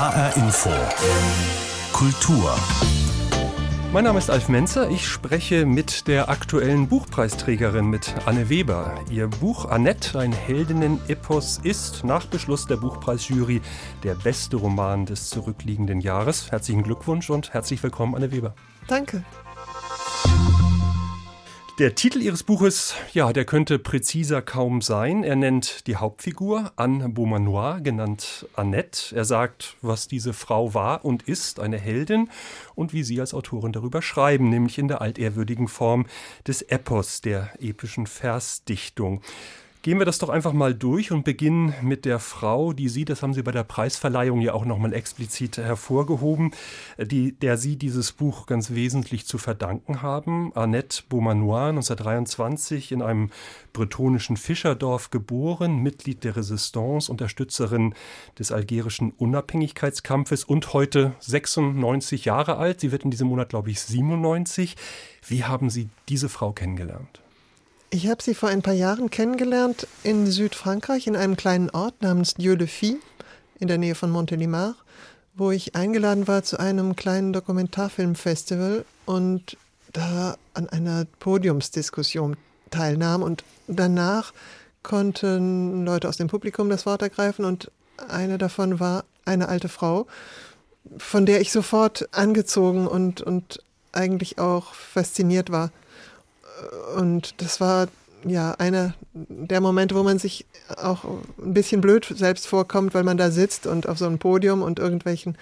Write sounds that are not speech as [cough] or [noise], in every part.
HR Info. Kultur. Mein Name ist Alf Menzer. Ich spreche mit der aktuellen Buchpreisträgerin, mit Anne Weber. Ihr Buch Annette, ein Heldinnen-Epos, ist nach Beschluss der Buchpreisjury der beste Roman des zurückliegenden Jahres. Herzlichen Glückwunsch und herzlich willkommen, Anne Weber. Danke. Der Titel Ihres Buches, ja, der könnte präziser kaum sein. Er nennt die Hauptfigur Anne Beaumanoir, genannt Annette. Er sagt, was diese Frau war und ist, eine Heldin, und wie Sie als Autorin darüber schreiben, nämlich in der altehrwürdigen Form des Epos, der epischen Versdichtung. Gehen wir das doch einfach mal durch und beginnen mit der Frau, die Sie, das haben Sie bei der Preisverleihung ja auch nochmal explizit hervorgehoben, die, der Sie dieses Buch ganz wesentlich zu verdanken haben. Annette Beaumanoir, 1923 in einem bretonischen Fischerdorf geboren, Mitglied der Resistance, Unterstützerin des algerischen Unabhängigkeitskampfes und heute 96 Jahre alt. Sie wird in diesem Monat, glaube ich, 97. Wie haben Sie diese Frau kennengelernt? Ich habe sie vor ein paar Jahren kennengelernt in Südfrankreich, in einem kleinen Ort namens Dieu-le-Fille, in der Nähe von Montélimar, wo ich eingeladen war zu einem kleinen Dokumentarfilmfestival und da an einer Podiumsdiskussion teilnahm. Und danach konnten Leute aus dem Publikum das Wort ergreifen und eine davon war eine alte Frau, von der ich sofort angezogen und, und eigentlich auch fasziniert war. Und das war ja einer der Momente, wo man sich auch ein bisschen blöd selbst vorkommt, weil man da sitzt und auf so einem Podium und irgendwelchen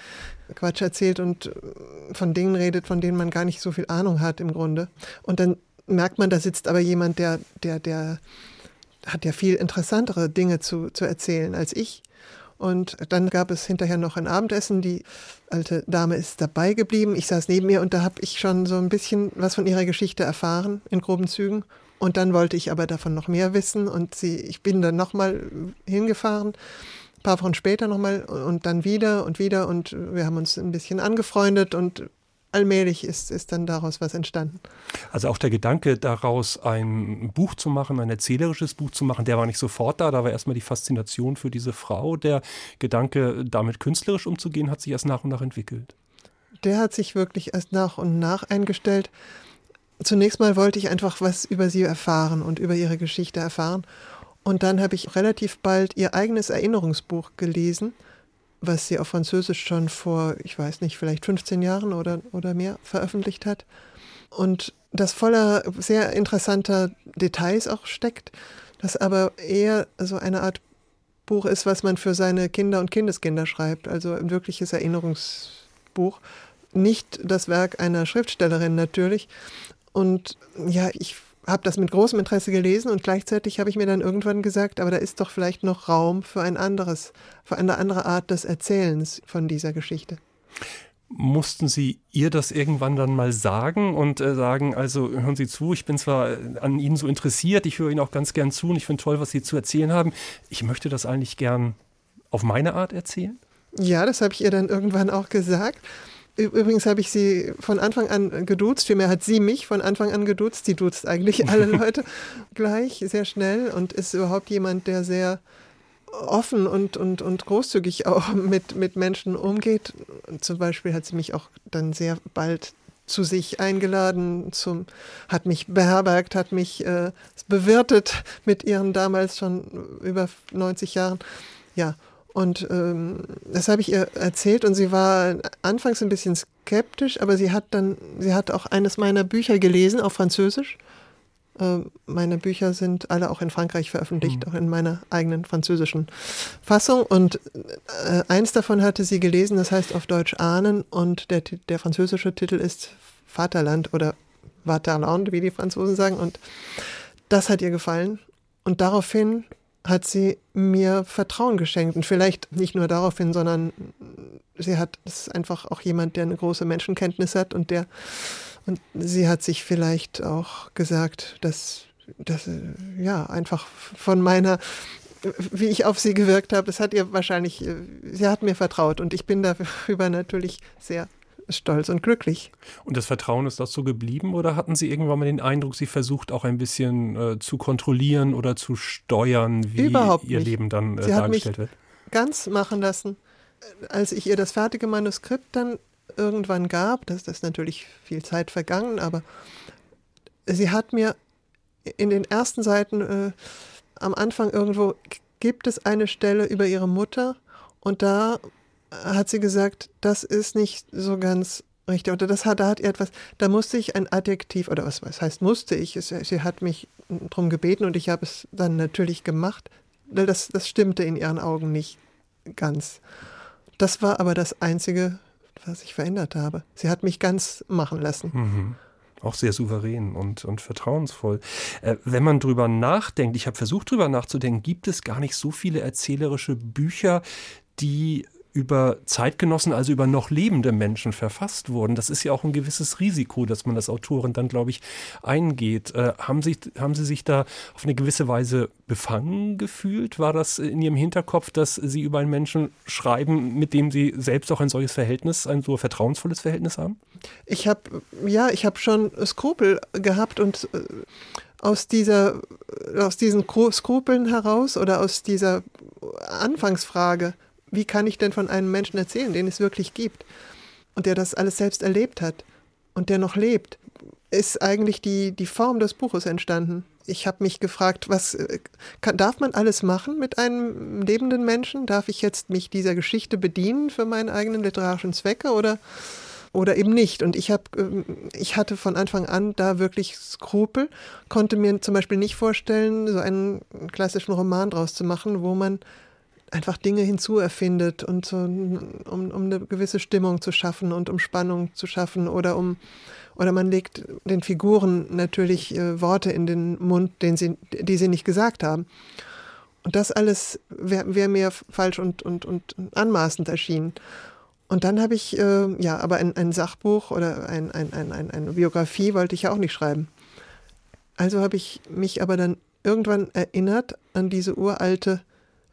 Quatsch erzählt und von Dingen redet, von denen man gar nicht so viel Ahnung hat im Grunde. Und dann merkt man, da sitzt aber jemand, der, der, der hat ja viel interessantere Dinge zu, zu erzählen als ich. Und dann gab es hinterher noch ein Abendessen. Die alte Dame ist dabei geblieben. Ich saß neben ihr und da habe ich schon so ein bisschen was von ihrer Geschichte erfahren, in groben Zügen. Und dann wollte ich aber davon noch mehr wissen. Und sie, ich bin dann nochmal hingefahren, ein paar Wochen später nochmal und dann wieder und wieder. Und wir haben uns ein bisschen angefreundet und allmählich ist, ist dann daraus was entstanden. Also auch der Gedanke daraus, ein Buch zu machen, ein erzählerisches Buch zu machen, der war nicht sofort da. Da war erstmal die Faszination für diese Frau. Der Gedanke, damit künstlerisch umzugehen, hat sich erst nach und nach entwickelt. Der hat sich wirklich erst nach und nach eingestellt. Zunächst mal wollte ich einfach was über sie erfahren und über ihre Geschichte erfahren. Und dann habe ich relativ bald ihr eigenes Erinnerungsbuch gelesen was sie auf Französisch schon vor, ich weiß nicht, vielleicht 15 Jahren oder, oder mehr veröffentlicht hat. Und das voller sehr interessanter Details auch steckt, das aber eher so eine Art Buch ist, was man für seine Kinder und Kindeskinder schreibt, also ein wirkliches Erinnerungsbuch. Nicht das Werk einer Schriftstellerin natürlich. Und ja, ich habe das mit großem Interesse gelesen und gleichzeitig habe ich mir dann irgendwann gesagt, aber da ist doch vielleicht noch Raum für ein anderes, für eine andere Art des Erzählens von dieser Geschichte. Mussten Sie ihr das irgendwann dann mal sagen und äh, sagen, also hören Sie zu, ich bin zwar an Ihnen so interessiert, ich höre Ihnen auch ganz gern zu und ich finde toll, was Sie zu erzählen haben. Ich möchte das eigentlich gern auf meine Art erzählen? Ja, das habe ich ihr dann irgendwann auch gesagt. Übrigens habe ich sie von Anfang an geduzt, vielmehr hat sie mich von Anfang an geduzt. Sie duzt eigentlich alle [laughs] Leute gleich, sehr schnell und ist überhaupt jemand, der sehr offen und, und, und großzügig auch mit, mit Menschen umgeht. Zum Beispiel hat sie mich auch dann sehr bald zu sich eingeladen, zum, hat mich beherbergt, hat mich äh, bewirtet mit ihren damals schon über 90 Jahren. Ja, und ähm, das habe ich ihr erzählt und sie war anfangs ein bisschen skeptisch, aber sie hat dann, sie hat auch eines meiner Bücher gelesen auf Französisch. Äh, meine Bücher sind alle auch in Frankreich veröffentlicht, mhm. auch in meiner eigenen französischen Fassung. Und äh, eins davon hatte sie gelesen, das heißt auf Deutsch Ahnen und der, der französische Titel ist Vaterland oder Vaterland, wie die Franzosen sagen. Und das hat ihr gefallen. Und daraufhin hat sie mir Vertrauen geschenkt. Und vielleicht nicht nur daraufhin, sondern sie hat, es einfach auch jemand, der eine große Menschenkenntnis hat und der, und sie hat sich vielleicht auch gesagt, dass, dass ja, einfach von meiner, wie ich auf sie gewirkt habe, das hat ihr wahrscheinlich, sie hat mir vertraut und ich bin darüber [laughs] natürlich sehr stolz und glücklich. Und das Vertrauen ist das so geblieben oder hatten Sie irgendwann mal den Eindruck, sie versucht auch ein bisschen äh, zu kontrollieren oder zu steuern, wie Überhaupt ihr nicht. Leben dann äh, sie dargestellt hat mich wird? Ganz machen lassen. als ich ihr das fertige Manuskript dann irgendwann gab, das ist natürlich viel Zeit vergangen, aber sie hat mir in den ersten Seiten äh, am Anfang irgendwo gibt es eine Stelle über ihre Mutter und da hat sie gesagt, das ist nicht so ganz richtig. Oder das hat, da hat etwas, da musste ich ein Adjektiv, oder was, was heißt musste ich? Es, sie hat mich darum gebeten und ich habe es dann natürlich gemacht. Das, das stimmte in ihren Augen nicht ganz. Das war aber das Einzige, was ich verändert habe. Sie hat mich ganz machen lassen. Mhm auch sehr souverän und, und vertrauensvoll. Äh, wenn man drüber nachdenkt, ich habe versucht drüber nachzudenken, gibt es gar nicht so viele erzählerische Bücher, die über Zeitgenossen, also über noch lebende Menschen verfasst wurden. Das ist ja auch ein gewisses Risiko, dass man als Autorin dann, glaube ich, eingeht. Äh, haben, Sie, haben Sie sich da auf eine gewisse Weise befangen gefühlt? War das in Ihrem Hinterkopf, dass Sie über einen Menschen schreiben, mit dem Sie selbst auch ein solches Verhältnis, ein so vertrauensvolles Verhältnis haben? Ich habe, ja, ich habe schon Skrupel gehabt und äh, aus dieser, aus diesen Skrupeln heraus oder aus dieser Anfangsfrage wie kann ich denn von einem Menschen erzählen, den es wirklich gibt und der das alles selbst erlebt hat und der noch lebt, ist eigentlich die, die Form des Buches entstanden. Ich habe mich gefragt, was äh, kann, darf man alles machen mit einem lebenden Menschen? Darf ich jetzt mich dieser Geschichte bedienen für meinen eigenen literarischen Zwecke oder, oder eben nicht? Und ich, hab, ähm, ich hatte von Anfang an da wirklich Skrupel, konnte mir zum Beispiel nicht vorstellen, so einen klassischen Roman draus zu machen, wo man einfach Dinge hinzuerfindet und so, um, um eine gewisse Stimmung zu schaffen und um Spannung zu schaffen oder um oder man legt den Figuren natürlich äh, Worte in den Mund, den sie, die sie nicht gesagt haben. Und das alles wäre wär mir falsch und, und, und anmaßend erschienen. Und dann habe ich, äh, ja, aber ein, ein Sachbuch oder ein, ein, ein, ein, eine Biografie wollte ich ja auch nicht schreiben. Also habe ich mich aber dann irgendwann erinnert an diese uralte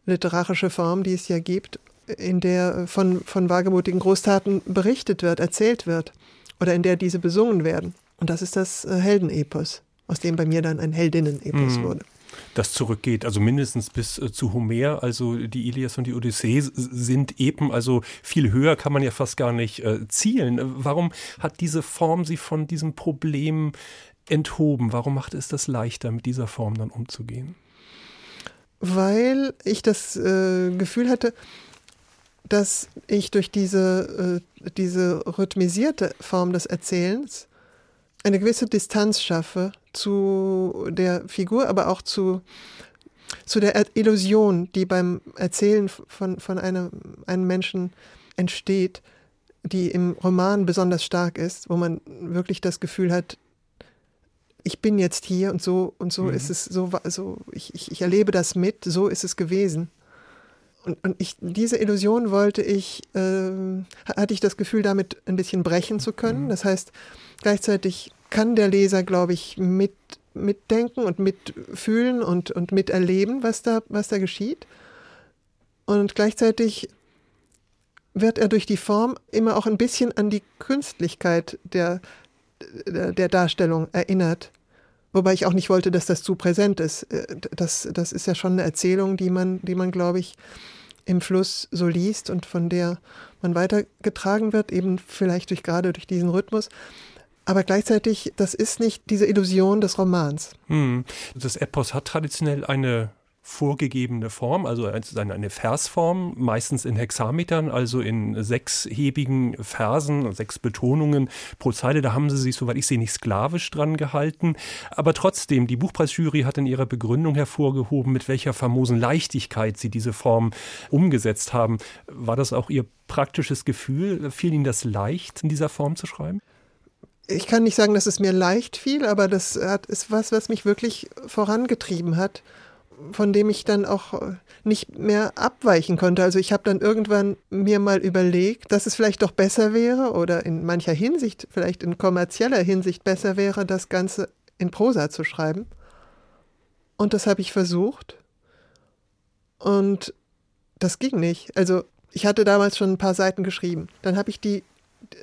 literarische Form, die es ja gibt, in der von, von wagemutigen Großtaten berichtet wird, erzählt wird oder in der diese besungen werden. Und das ist das äh, Heldenepos, aus dem bei mir dann ein Heldinnenepos mhm. wurde. Das zurückgeht, also mindestens bis äh, zu Homer, also die Ilias und die Odyssee sind Epen, also viel höher kann man ja fast gar nicht äh, zielen. Warum hat diese Form sie von diesem Problem enthoben? Warum macht es das leichter, mit dieser Form dann umzugehen? Weil ich das äh, Gefühl hatte, dass ich durch diese, äh, diese rhythmisierte Form des Erzählens eine gewisse Distanz schaffe zu der Figur, aber auch zu, zu der Illusion, die beim Erzählen von, von einem, einem Menschen entsteht, die im Roman besonders stark ist, wo man wirklich das Gefühl hat, ich bin jetzt hier und so und so mhm. ist es, so, so ich, ich, ich, erlebe das mit, so ist es gewesen. Und, und ich, diese Illusion wollte ich, äh, hatte ich das Gefühl, damit ein bisschen brechen zu können. Mhm. Das heißt, gleichzeitig kann der Leser, glaube ich, mit, mitdenken und mitfühlen und, und miterleben, was da, was da geschieht. Und gleichzeitig wird er durch die Form immer auch ein bisschen an die Künstlichkeit der, der Darstellung erinnert. Wobei ich auch nicht wollte, dass das zu präsent ist. Äh, das, das ist ja schon eine Erzählung, die man, die man, glaube ich, im Fluss so liest und von der man weitergetragen wird, eben vielleicht durch, gerade durch diesen Rhythmus. Aber gleichzeitig, das ist nicht diese Illusion des Romans. Hm. Das Epos hat traditionell eine vorgegebene Form, also eine Versform, meistens in Hexametern, also in sechshebigen Versen, sechs Betonungen pro Zeile. Da haben sie sich, soweit ich sehe, nicht sklavisch dran gehalten. Aber trotzdem, die Buchpreisjury hat in ihrer Begründung hervorgehoben, mit welcher famosen Leichtigkeit sie diese Form umgesetzt haben. War das auch Ihr praktisches Gefühl? Fiel Ihnen das leicht, in dieser Form zu schreiben? Ich kann nicht sagen, dass es mir leicht fiel, aber das ist was, was mich wirklich vorangetrieben hat von dem ich dann auch äh, nicht mehr abweichen konnte. Also ich habe dann irgendwann mir mal überlegt, dass es vielleicht doch besser wäre oder in mancher Hinsicht, vielleicht in kommerzieller Hinsicht besser wäre, das Ganze in Prosa zu schreiben. Und das habe ich versucht. Und das ging nicht. Also ich hatte damals schon ein paar Seiten geschrieben. Dann habe ich die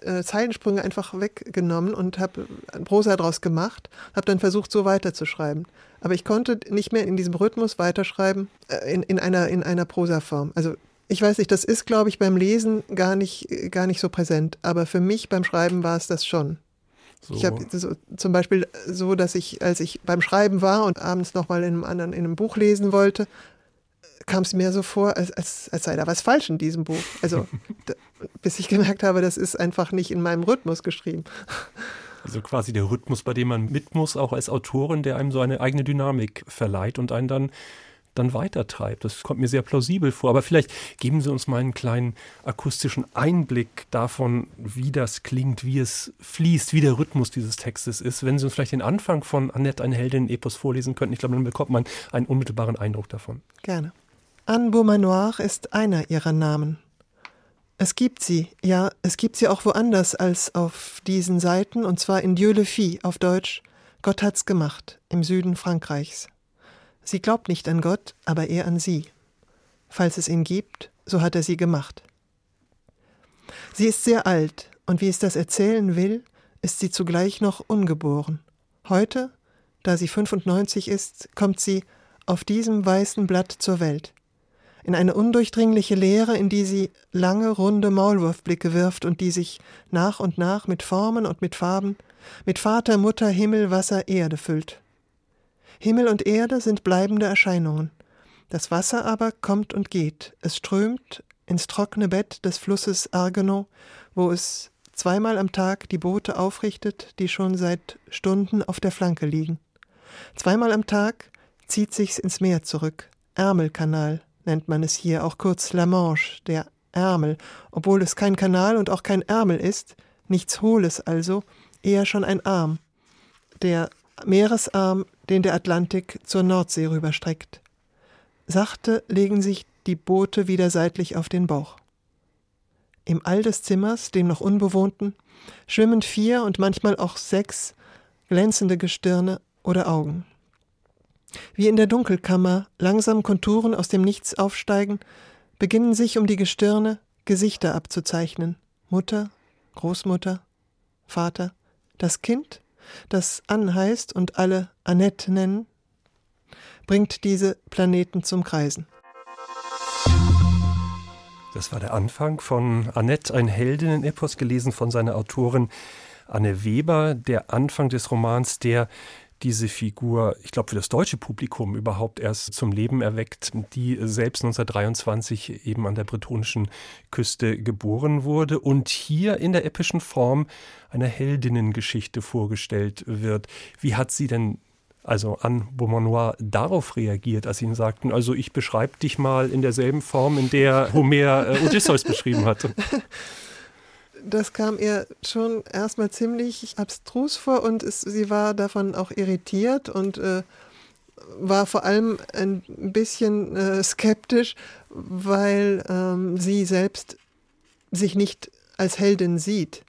äh, Zeilensprünge einfach weggenommen und habe Prosa draus gemacht, habe dann versucht, so weiterzuschreiben. Aber ich konnte nicht mehr in diesem Rhythmus weiterschreiben, äh, in, in, einer, in einer Prosaform. Also Ich weiß nicht, das ist, glaube ich, beim Lesen gar nicht, gar nicht so präsent. Aber für mich beim Schreiben war es das schon. So. Ich habe so, zum Beispiel so, dass ich, als ich beim Schreiben war und abends nochmal in einem anderen, in einem Buch lesen wollte, kam es mir so vor, als, als, als sei da was falsch in diesem Buch. Also, [laughs] da, bis ich gemerkt habe, das ist einfach nicht in meinem Rhythmus geschrieben. Also quasi der Rhythmus, bei dem man mit muss, auch als Autorin, der einem so eine eigene Dynamik verleiht und einen dann dann weitertreibt. Das kommt mir sehr plausibel vor. Aber vielleicht geben Sie uns mal einen kleinen akustischen Einblick davon, wie das klingt, wie es fließt, wie der Rhythmus dieses Textes ist. Wenn Sie uns vielleicht den Anfang von Annette, eine Heldin, Epos vorlesen könnten, ich glaube, dann bekommt man einen unmittelbaren Eindruck davon. Gerne. Anne Beaumanoir ist einer ihrer Namen. Es gibt sie, ja, es gibt sie auch woanders als auf diesen Seiten, und zwar in Dieu le fit, auf Deutsch, Gott hat's gemacht, im Süden Frankreichs. Sie glaubt nicht an Gott, aber er an sie. Falls es ihn gibt, so hat er sie gemacht. Sie ist sehr alt, und wie es das erzählen will, ist sie zugleich noch ungeboren. Heute, da sie 95 ist, kommt sie auf diesem weißen Blatt zur Welt. In eine undurchdringliche Leere, in die sie lange, runde Maulwurfblicke wirft und die sich nach und nach mit Formen und mit Farben, mit Vater, Mutter, Himmel, Wasser, Erde füllt. Himmel und Erde sind bleibende Erscheinungen. Das Wasser aber kommt und geht. Es strömt ins trockene Bett des Flusses Argeno, wo es zweimal am Tag die Boote aufrichtet, die schon seit Stunden auf der Flanke liegen. Zweimal am Tag zieht sich's ins Meer zurück. Ärmelkanal nennt man es hier, auch kurz La Manche, der Ärmel, obwohl es kein Kanal und auch kein Ärmel ist, nichts Hohles also, eher schon ein Arm. Der Meeresarm, den der Atlantik zur Nordsee rüberstreckt. Sachte legen sich die Boote wieder seitlich auf den Bauch. Im All des Zimmers, dem noch unbewohnten, schwimmen vier und manchmal auch sechs glänzende Gestirne oder Augen. Wie in der Dunkelkammer langsam Konturen aus dem Nichts aufsteigen, beginnen sich um die Gestirne Gesichter abzuzeichnen. Mutter, Großmutter, Vater, das Kind das An heißt und alle Annette nennen, bringt diese Planeten zum Kreisen. Das war der Anfang von Annette, ein Heldinnen-Epos, gelesen von seiner Autorin Anne Weber. Der Anfang des Romans, der diese Figur, ich glaube, für das deutsche Publikum überhaupt erst zum Leben erweckt, die selbst 1923 eben an der bretonischen Küste geboren wurde und hier in der epischen Form einer Heldinnengeschichte vorgestellt wird. Wie hat sie denn also an Beaumanoir darauf reagiert, als sie ihm sagten, also ich beschreibe dich mal in derselben Form, in der Homer äh, Odysseus beschrieben hatte. [laughs] das kam ihr schon erstmal ziemlich abstrus vor und es, sie war davon auch irritiert und äh, war vor allem ein bisschen äh, skeptisch, weil ähm, sie selbst sich nicht als Heldin sieht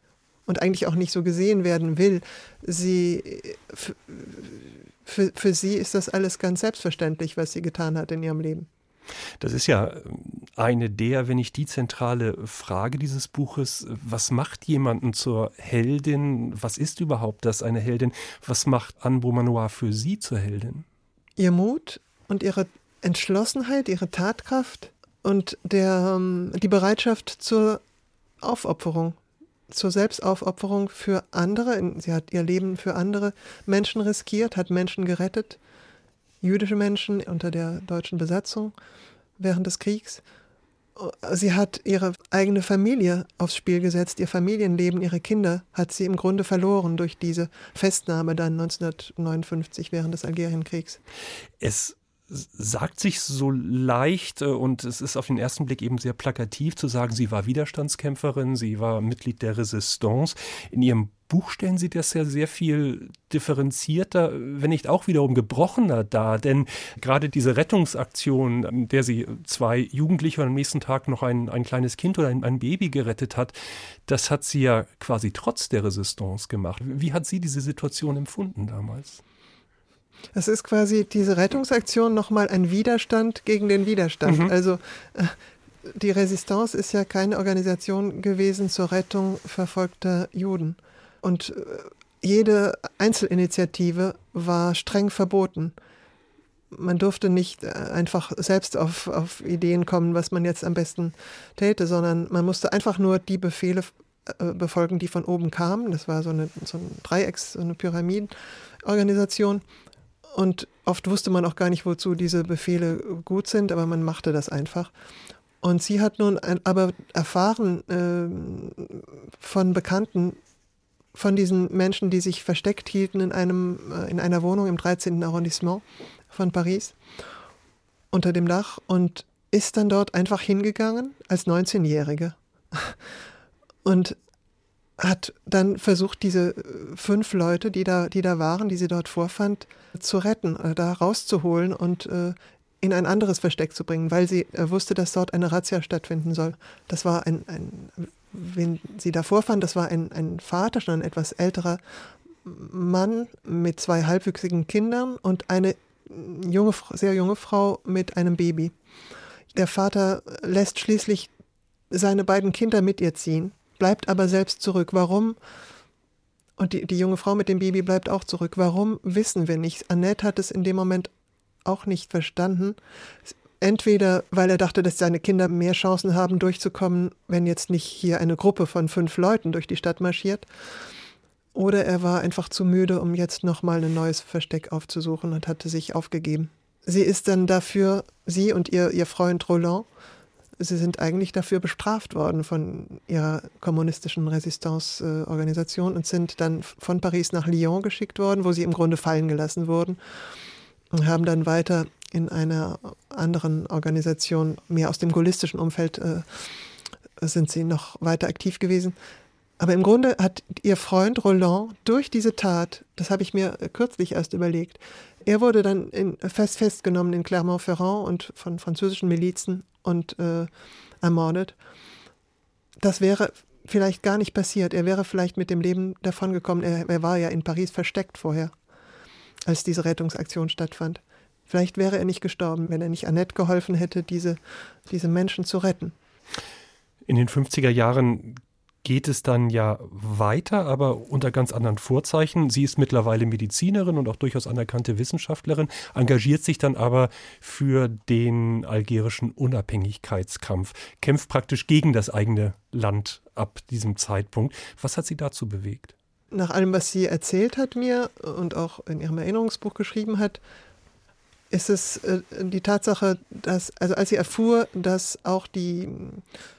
und eigentlich auch nicht so gesehen werden will. Sie, für, für sie ist das alles ganz selbstverständlich, was sie getan hat in ihrem Leben. Das ist ja ähm, eine der, wenn nicht die zentrale Frage dieses Buches. Was macht jemanden zur Heldin? Was ist überhaupt das, eine Heldin? Was macht Anne Beaumanoir für Sie zur Heldin? Ihr Mut und ihre Entschlossenheit, ihre Tatkraft und der, ähm, die Bereitschaft zur Aufopferung, zur Selbstaufopferung für andere. Sie hat ihr Leben für andere Menschen riskiert, hat Menschen gerettet jüdische Menschen unter der deutschen Besatzung während des Kriegs. Sie hat ihre eigene Familie aufs Spiel gesetzt, ihr Familienleben, ihre Kinder hat sie im Grunde verloren durch diese Festnahme dann 1959 während des Algerienkriegs. Es sagt sich so leicht äh, und es ist auf den ersten Blick eben sehr plakativ zu sagen, sie war Widerstandskämpferin, sie war Mitglied der Resistance. In ihrem Buch stellen Sie das ja sehr viel differenzierter, wenn nicht auch wiederum gebrochener dar. Denn gerade diese Rettungsaktion, in der sie zwei Jugendliche und am nächsten Tag noch ein, ein kleines Kind oder ein, ein Baby gerettet hat, das hat sie ja quasi trotz der Resistance gemacht. Wie hat sie diese Situation empfunden damals? Es ist quasi diese Rettungsaktion nochmal ein Widerstand gegen den Widerstand. Mhm. Also äh, die Resistance ist ja keine Organisation gewesen zur Rettung verfolgter Juden. Und äh, jede Einzelinitiative war streng verboten. man durfte nicht äh, einfach selbst auf, auf Ideen kommen, was man jetzt am besten täte, sondern man musste einfach nur die Befehle äh, befolgen, die von oben kamen. Das war so eine, so ein Dreiecks-, so eine Pyramidenorganisation. Und oft wusste man auch gar nicht, wozu diese Befehle gut sind, aber man machte das einfach. Und sie hat nun aber erfahren äh, von Bekannten, von diesen Menschen, die sich versteckt hielten in, einem, äh, in einer Wohnung im 13. Arrondissement von Paris unter dem Dach und ist dann dort einfach hingegangen als 19-Jährige und hat dann versucht, diese fünf Leute, die da, die da waren, die sie dort vorfand, zu retten, äh, da rauszuholen und äh, in ein anderes Versteck zu bringen, weil sie äh, wusste, dass dort eine Razzia stattfinden soll. Das war ein, ein wen sie da vorfand, das war ein, ein Vater, schon ein etwas älterer Mann mit zwei halbwüchsigen Kindern und eine junge, sehr junge Frau mit einem Baby. Der Vater lässt schließlich seine beiden Kinder mit ihr ziehen, bleibt aber selbst zurück. Warum? Und die, die junge Frau mit dem Baby bleibt auch zurück. Warum, wissen wir nicht. Annette hat es in dem Moment auch nicht verstanden. Entweder, weil er dachte, dass seine Kinder mehr Chancen haben, durchzukommen, wenn jetzt nicht hier eine Gruppe von fünf Leuten durch die Stadt marschiert. Oder er war einfach zu müde, um jetzt nochmal ein neues Versteck aufzusuchen und hatte sich aufgegeben. Sie ist dann dafür, sie und ihr, ihr Freund Roland, sie sind eigentlich dafür bestraft worden von ihrer kommunistischen Resistance-Organisation und sind dann von Paris nach Lyon geschickt worden, wo sie im Grunde fallen gelassen wurden und haben dann weiter in einer anderen Organisation, mehr aus dem gaullistischen Umfeld, äh, sind sie noch weiter aktiv gewesen. Aber im Grunde hat ihr Freund Roland durch diese Tat, das habe ich mir kürzlich erst überlegt, er wurde dann in, fest festgenommen in Clermont-Ferrand und von französischen Milizen und äh, ermordet. Das wäre vielleicht gar nicht passiert. Er wäre vielleicht mit dem Leben davongekommen. Er, er war ja in Paris versteckt vorher, als diese Rettungsaktion stattfand. Vielleicht wäre er nicht gestorben, wenn er nicht Annette geholfen hätte, diese, diese Menschen zu retten. In den 50er Jahren geht es dann ja weiter, aber unter ganz anderen Vorzeichen. Sie ist mittlerweile Medizinerin und auch durchaus anerkannte Wissenschaftlerin, engagiert sich dann aber für den algerischen Unabhängigkeitskampf, kämpft praktisch gegen das eigene Land ab diesem Zeitpunkt. Was hat sie dazu bewegt? Nach allem, was sie erzählt hat mir und auch in ihrem Erinnerungsbuch geschrieben hat, ist es äh, die Tatsache, dass, also als sie erfuhr, dass auch die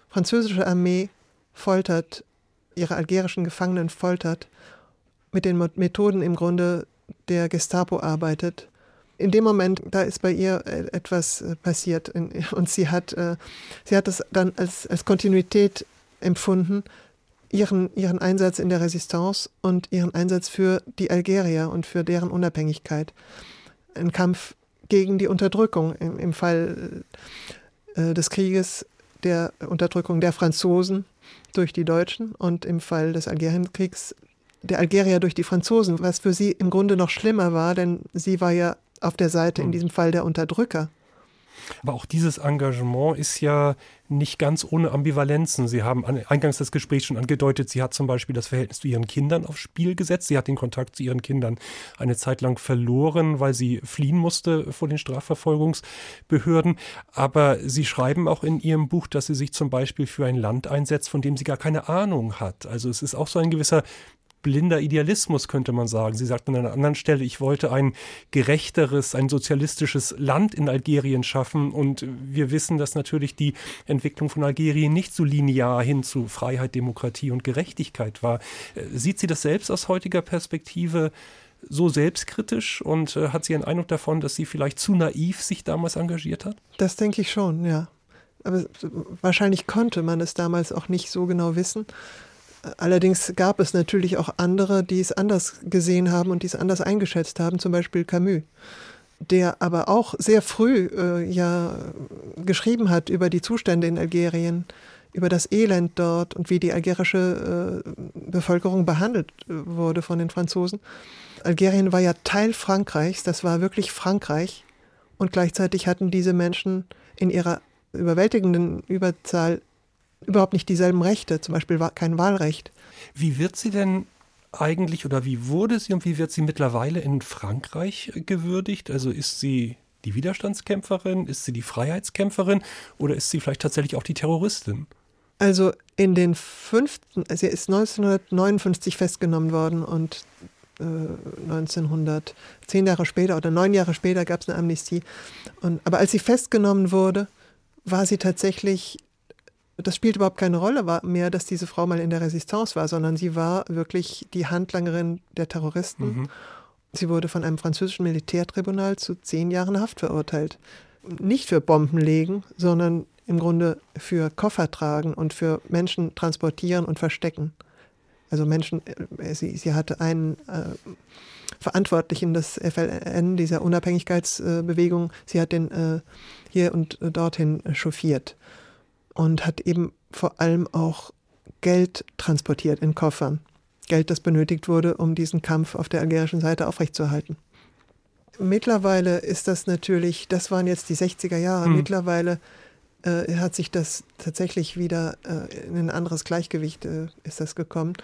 französische Armee foltert, ihre algerischen Gefangenen foltert, mit den Methoden im Grunde der Gestapo arbeitet. In dem Moment, da ist bei ihr äh, etwas äh, passiert [laughs] und sie hat, äh, sie hat es dann als, als Kontinuität empfunden, ihren, ihren Einsatz in der Resistance und ihren Einsatz für die Algerier und für deren Unabhängigkeit. Ein Kampf gegen die Unterdrückung im, im Fall des Krieges, der Unterdrückung der Franzosen durch die Deutschen und im Fall des Algerienkriegs der Algerier durch die Franzosen, was für sie im Grunde noch schlimmer war, denn sie war ja auf der Seite in hm. diesem Fall der Unterdrücker. Aber auch dieses Engagement ist ja nicht ganz ohne Ambivalenzen. Sie haben eingangs des Gesprächs schon angedeutet, sie hat zum Beispiel das Verhältnis zu ihren Kindern aufs Spiel gesetzt. Sie hat den Kontakt zu ihren Kindern eine Zeit lang verloren, weil sie fliehen musste vor den Strafverfolgungsbehörden. Aber sie schreiben auch in ihrem Buch, dass sie sich zum Beispiel für ein Land einsetzt, von dem sie gar keine Ahnung hat. Also es ist auch so ein gewisser blinder Idealismus, könnte man sagen. Sie sagt an einer anderen Stelle, ich wollte ein gerechteres, ein sozialistisches Land in Algerien schaffen. Und wir wissen, dass natürlich die Entwicklung von Algerien nicht so linear hin zu Freiheit, Demokratie und Gerechtigkeit war. Äh, sieht sie das selbst aus heutiger Perspektive? so selbstkritisch und äh, hat sie einen Eindruck davon, dass sie vielleicht zu naiv sich damals engagiert hat? Das denke ich schon, ja. Aber wahrscheinlich konnte man es damals auch nicht so genau wissen. Allerdings gab es natürlich auch andere, die es anders gesehen haben und die es anders eingeschätzt haben, zum Beispiel Camus, der aber auch sehr früh äh, ja geschrieben hat über die Zustände in Algerien, über das Elend dort und wie die algerische äh, Bevölkerung behandelt äh, wurde von den Franzosen. Algerien war ja Teil Frankreichs, das war wirklich Frankreich und gleichzeitig hatten diese Menschen in ihrer überwältigenden Überzahl überhaupt nicht dieselben Rechte, zum Beispiel kein Wahlrecht. Wie wird sie denn eigentlich oder wie wurde sie und wie wird sie mittlerweile in Frankreich gewürdigt? Also ist sie die Widerstandskämpferin? Ist sie die Freiheitskämpferin? Oder ist sie vielleicht tatsächlich auch die Terroristin? Also in den fünften, sie ist 1959 festgenommen worden und äh, 1900, zehn Jahre später oder neun Jahre später gab es eine Amnestie. Und, aber als sie festgenommen wurde, war sie tatsächlich, das spielt überhaupt keine Rolle mehr, dass diese Frau mal in der Resistance war, sondern sie war wirklich die Handlangerin der Terroristen. Mhm. Sie wurde von einem französischen Militärtribunal zu zehn Jahren Haft verurteilt. Nicht für Bombenlegen, sondern im Grunde für Koffer tragen und für Menschen transportieren und verstecken. Also Menschen, äh, sie, sie hatte einen äh, Verantwortlichen des FLN, dieser Unabhängigkeitsbewegung, sie hat den äh, hier und dorthin chauffiert und hat eben vor allem auch Geld transportiert in Koffern. Geld, das benötigt wurde, um diesen Kampf auf der algerischen Seite aufrechtzuerhalten. Mittlerweile ist das natürlich, das waren jetzt die 60er Jahre, hm. mittlerweile äh, hat sich das tatsächlich wieder äh, in ein anderes Gleichgewicht äh, ist das gekommen.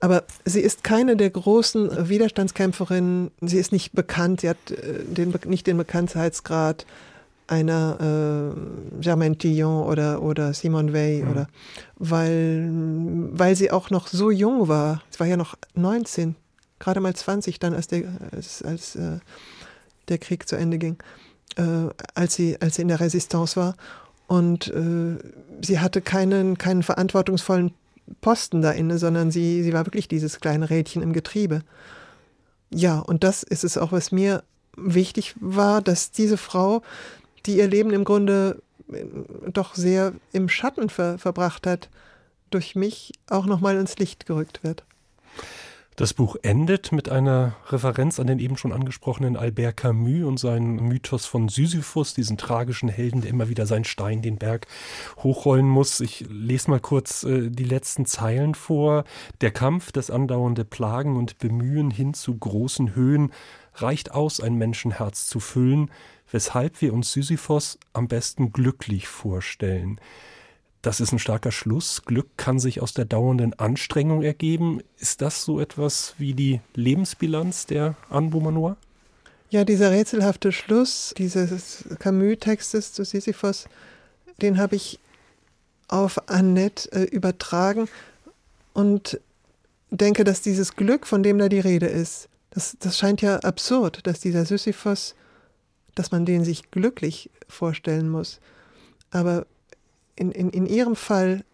Aber sie ist keine der großen Widerstandskämpferinnen. Sie ist nicht bekannt. Sie hat äh, den, nicht den Bekanntheitsgrad einer äh, Germaine Tillon oder, oder Simone Weil, mhm. oder, weil, weil sie auch noch so jung war. Sie war ja noch 19, gerade mal 20 dann, als der, als, als äh, der Krieg zu Ende ging, äh, als, sie, als sie in der Resistance war. Und äh, sie hatte keinen, keinen verantwortungsvollen Posten da inne, sondern sie, sie war wirklich dieses kleine Rädchen im Getriebe. Ja, und das ist es auch, was mir wichtig war, dass diese Frau, die ihr Leben im Grunde äh, doch sehr im Schatten ver verbracht hat, durch mich auch nochmal ins Licht gerückt wird. Das Buch endet mit einer Referenz an den eben schon angesprochenen Albert Camus und seinen Mythos von Sisyphus, diesen tragischen Helden, der immer wieder seinen Stein den Berg hochrollen muss. Ich lese mal kurz äh, die letzten Zeilen vor. Der Kampf, das andauernde Plagen und Bemühen hin zu großen Höhen reicht aus, ein Menschenherz zu füllen, weshalb wir uns Sisyphos am besten glücklich vorstellen. Das ist ein starker Schluss. Glück kann sich aus der dauernden Anstrengung ergeben. Ist das so etwas wie die Lebensbilanz der Anne Beaumanoir? Ja, dieser rätselhafte Schluss dieses Camus-Textes zu Sisyphos, den habe ich auf Annette äh, übertragen und denke, dass dieses Glück, von dem da die Rede ist, das, das scheint ja absurd, dass dieser Sisyphos, dass man den sich glücklich vorstellen muss. Aber in, in, in ihrem Fall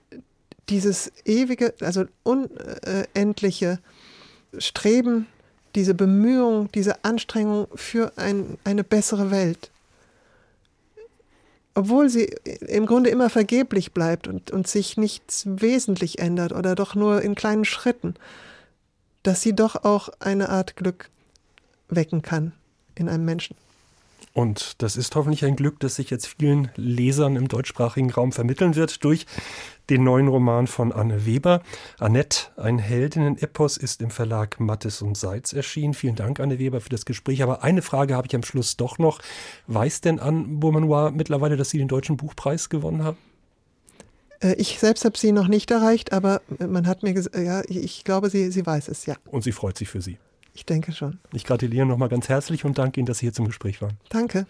dieses ewige, also unendliche Streben, diese Bemühung, diese Anstrengung für ein, eine bessere Welt. Obwohl sie im Grunde immer vergeblich bleibt und, und sich nichts wesentlich ändert oder doch nur in kleinen Schritten, dass sie doch auch eine Art Glück wecken kann in einem Menschen. Und das ist hoffentlich ein Glück, das sich jetzt vielen Lesern im deutschsprachigen Raum vermitteln wird durch den neuen Roman von Anne Weber. Annette, ein Heldinnen-Epos, ist im Verlag Mattes und Seitz erschienen. Vielen Dank, Anne Weber, für das Gespräch. Aber eine Frage habe ich am Schluss doch noch. Weiß denn Anne Beaumanoir mittlerweile, dass Sie den Deutschen Buchpreis gewonnen haben? Äh, ich selbst habe sie noch nicht erreicht, aber man hat mir gesagt, ja, ich glaube, sie, sie weiß es, ja. Und sie freut sich für Sie. Ich denke schon. Ich gratuliere nochmal ganz herzlich und danke Ihnen, dass Sie hier zum Gespräch waren. Danke.